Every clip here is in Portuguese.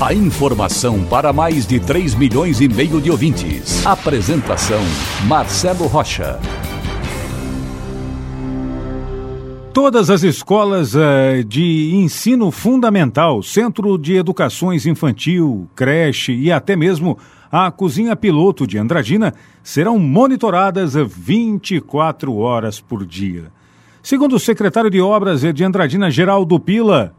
A informação para mais de 3 milhões e meio de ouvintes. Apresentação Marcelo Rocha. Todas as escolas uh, de ensino fundamental, centro de educações infantil, creche e até mesmo a cozinha piloto de Andradina serão monitoradas 24 horas por dia. Segundo o secretário de Obras de Andradina, Geraldo Pila,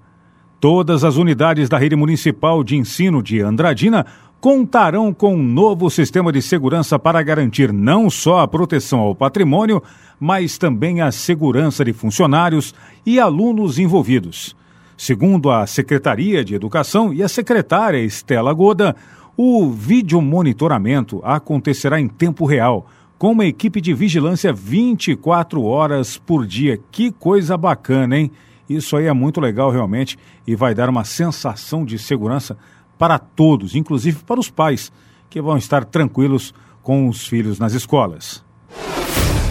todas as unidades da rede municipal de ensino de Andradina contarão com um novo sistema de segurança para garantir não só a proteção ao patrimônio, mas também a segurança de funcionários e alunos envolvidos. Segundo a Secretaria de Educação e a secretária Estela Goda, o vídeo monitoramento acontecerá em tempo real, com uma equipe de vigilância 24 horas por dia. Que coisa bacana, hein? Isso aí é muito legal realmente e vai dar uma sensação de segurança para todos, inclusive para os pais, que vão estar tranquilos com os filhos nas escolas.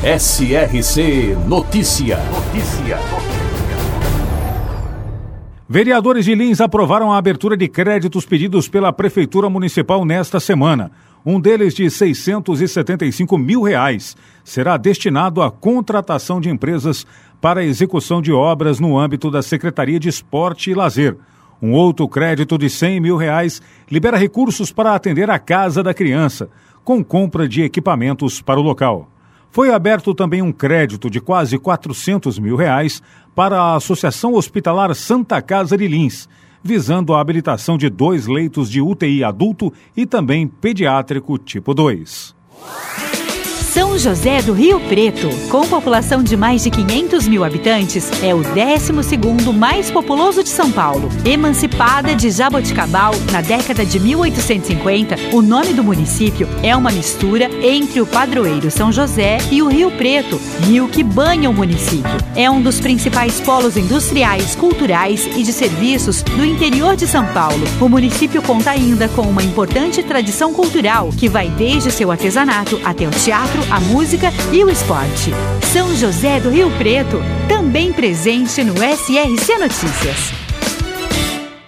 SRC Notícia. Notícia. Vereadores de Lins aprovaram a abertura de créditos pedidos pela Prefeitura Municipal nesta semana. Um deles de 675 mil reais será destinado à contratação de empresas para execução de obras no âmbito da Secretaria de Esporte e Lazer. Um outro crédito de 100 mil reais libera recursos para atender a Casa da Criança, com compra de equipamentos para o local. Foi aberto também um crédito de quase 400 mil reais para a Associação Hospitalar Santa Casa de Lins, visando a habilitação de dois leitos de UTI adulto e também pediátrico tipo 2. São José do Rio Preto, com população de mais de 500 mil habitantes, é o 12º mais populoso de São Paulo. Emancipada de Jaboticabal na década de 1850, o nome do município é uma mistura entre o padroeiro São José e o Rio Preto, rio que banha o município. É um dos principais polos industriais, culturais e de serviços do interior de São Paulo. O município conta ainda com uma importante tradição cultural que vai desde seu artesanato até o teatro, a música e o esporte. São José do Rio Preto, também presente no SRC Notícias.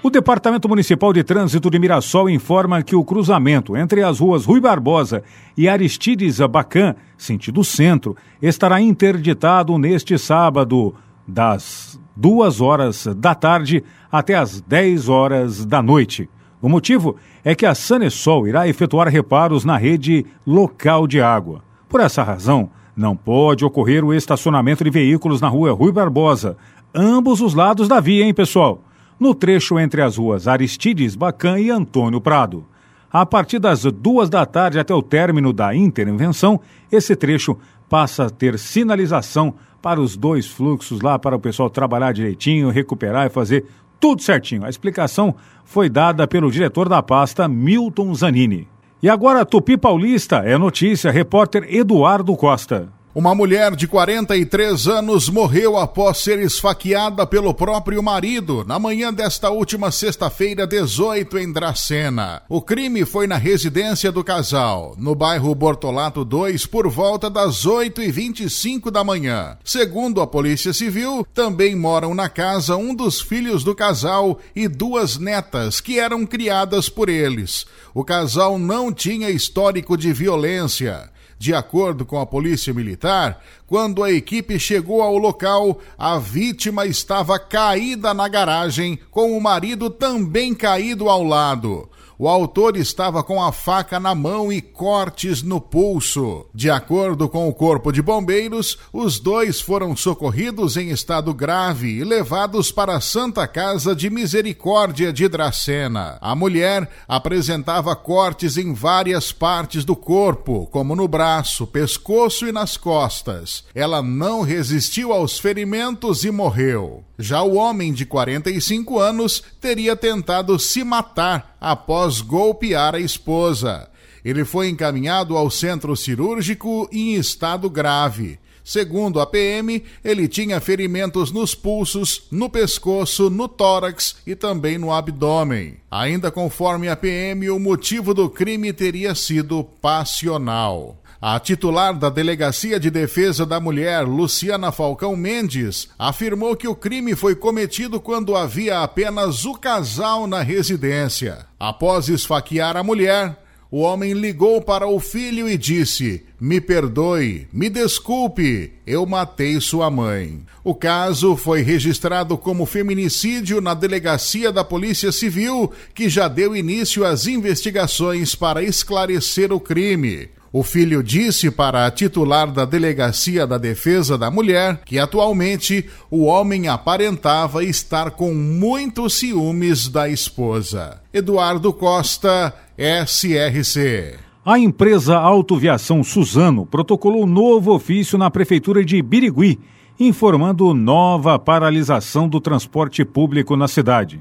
O Departamento Municipal de Trânsito de Mirassol informa que o cruzamento entre as ruas Rui Barbosa e Aristides Abacan, sentido centro, estará interditado neste sábado, das duas horas da tarde até as 10 horas da noite. O motivo é que a Sanesol irá efetuar reparos na rede local de água. Por essa razão, não pode ocorrer o estacionamento de veículos na rua Rui Barbosa, ambos os lados da via, hein, pessoal? No trecho entre as ruas Aristides Bacan e Antônio Prado. A partir das duas da tarde até o término da intervenção, esse trecho passa a ter sinalização para os dois fluxos lá para o pessoal trabalhar direitinho, recuperar e fazer tudo certinho. A explicação foi dada pelo diretor da pasta, Milton Zanini. E agora, Tupi Paulista é notícia, repórter Eduardo Costa. Uma mulher de 43 anos morreu após ser esfaqueada pelo próprio marido na manhã desta última sexta-feira, 18, em Dracena. O crime foi na residência do casal, no bairro Bortolato 2, por volta das 8h25 da manhã. Segundo a Polícia Civil, também moram na casa um dos filhos do casal e duas netas que eram criadas por eles. O casal não tinha histórico de violência. De acordo com a Polícia Militar, quando a equipe chegou ao local, a vítima estava caída na garagem, com o marido também caído ao lado. O autor estava com a faca na mão e cortes no pulso. De acordo com o Corpo de Bombeiros, os dois foram socorridos em estado grave e levados para a Santa Casa de Misericórdia de Dracena. A mulher apresentava cortes em várias partes do corpo, como no braço, pescoço e nas costas. Ela não resistiu aos ferimentos e morreu. Já o homem de 45 anos teria tentado se matar após golpear a esposa. Ele foi encaminhado ao centro cirúrgico em estado grave. Segundo a PM, ele tinha ferimentos nos pulsos, no pescoço, no tórax e também no abdômen. Ainda conforme a PM, o motivo do crime teria sido passional. A titular da Delegacia de Defesa da Mulher, Luciana Falcão Mendes, afirmou que o crime foi cometido quando havia apenas o casal na residência. Após esfaquear a mulher, o homem ligou para o filho e disse: Me perdoe, me desculpe, eu matei sua mãe. O caso foi registrado como feminicídio na delegacia da Polícia Civil, que já deu início às investigações para esclarecer o crime. O filho disse para a titular da Delegacia da Defesa da Mulher que atualmente o homem aparentava estar com muitos ciúmes da esposa. Eduardo Costa, SRC. A empresa Autoviação Suzano protocolou novo ofício na Prefeitura de Birigui, informando nova paralisação do transporte público na cidade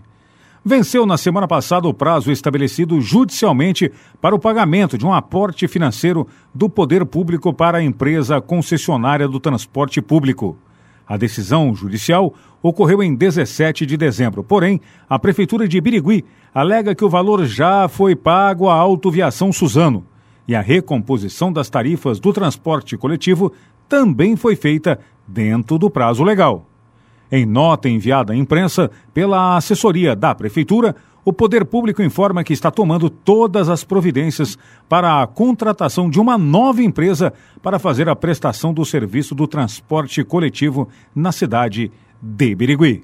venceu na semana passada o prazo estabelecido judicialmente para o pagamento de um aporte financeiro do poder público para a empresa concessionária do transporte público. A decisão judicial ocorreu em 17 de dezembro, porém, a Prefeitura de Birigui alega que o valor já foi pago à Autoviação Suzano e a recomposição das tarifas do transporte coletivo também foi feita dentro do prazo legal. Em nota enviada à imprensa pela assessoria da Prefeitura, o Poder Público informa que está tomando todas as providências para a contratação de uma nova empresa para fazer a prestação do serviço do transporte coletivo na cidade de Birigui.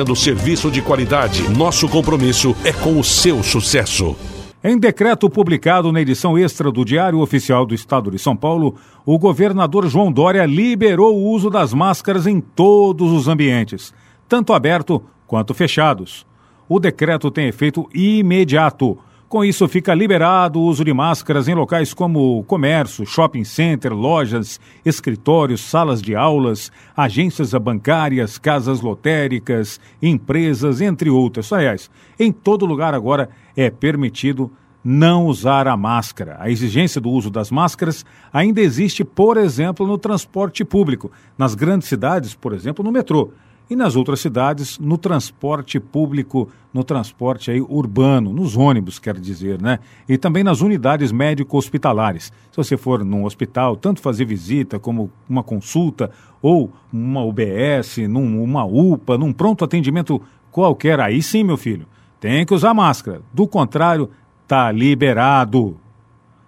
oferecendo serviço de qualidade. Nosso compromisso é com o seu sucesso. Em decreto publicado na edição extra do Diário Oficial do Estado de São Paulo, o governador João Dória liberou o uso das máscaras em todos os ambientes, tanto aberto quanto fechados. O decreto tem efeito imediato com isso, fica liberado o uso de máscaras em locais como comércio, shopping center, lojas, escritórios, salas de aulas, agências bancárias, casas lotéricas, empresas, entre outras. Aliás, em todo lugar agora é permitido não usar a máscara. A exigência do uso das máscaras ainda existe, por exemplo, no transporte público. Nas grandes cidades, por exemplo, no metrô e nas outras cidades no transporte público, no transporte aí urbano, nos ônibus, quer dizer, né? E também nas unidades médico-hospitalares. Se você for num hospital, tanto fazer visita como uma consulta ou uma UBS, num, uma UPA, num pronto atendimento qualquer, aí sim, meu filho, tem que usar máscara. Do contrário, tá liberado.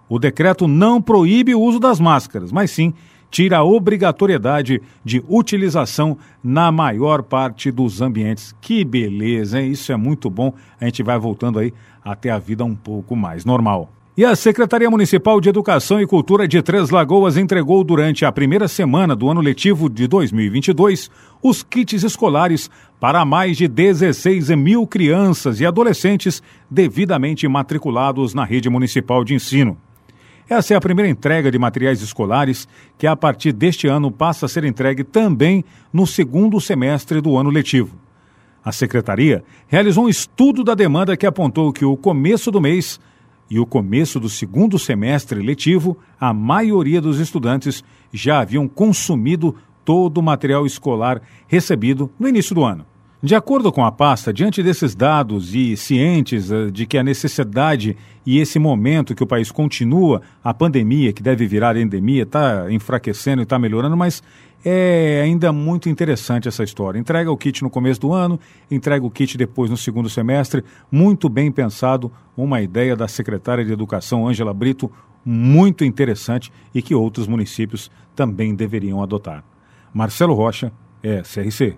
O decreto não proíbe o uso das máscaras, mas sim tira a obrigatoriedade de utilização na maior parte dos ambientes. Que beleza, hein? Isso é muito bom. A gente vai voltando aí até a vida um pouco mais normal. E a Secretaria Municipal de Educação e Cultura de Três Lagoas entregou durante a primeira semana do ano letivo de 2022 os kits escolares para mais de 16 mil crianças e adolescentes devidamente matriculados na rede municipal de ensino. Essa é a primeira entrega de materiais escolares que, a partir deste ano, passa a ser entregue também no segundo semestre do ano letivo. A Secretaria realizou um estudo da demanda que apontou que o começo do mês e o começo do segundo semestre letivo, a maioria dos estudantes já haviam consumido todo o material escolar recebido no início do ano. De acordo com a pasta, diante desses dados e cientes uh, de que a necessidade e esse momento que o país continua, a pandemia, que deve virar endemia, está enfraquecendo e está melhorando, mas é ainda muito interessante essa história. Entrega o kit no começo do ano, entrega o kit depois no segundo semestre, muito bem pensado, uma ideia da secretária de Educação, Ângela Brito, muito interessante e que outros municípios também deveriam adotar. Marcelo Rocha, é CRC.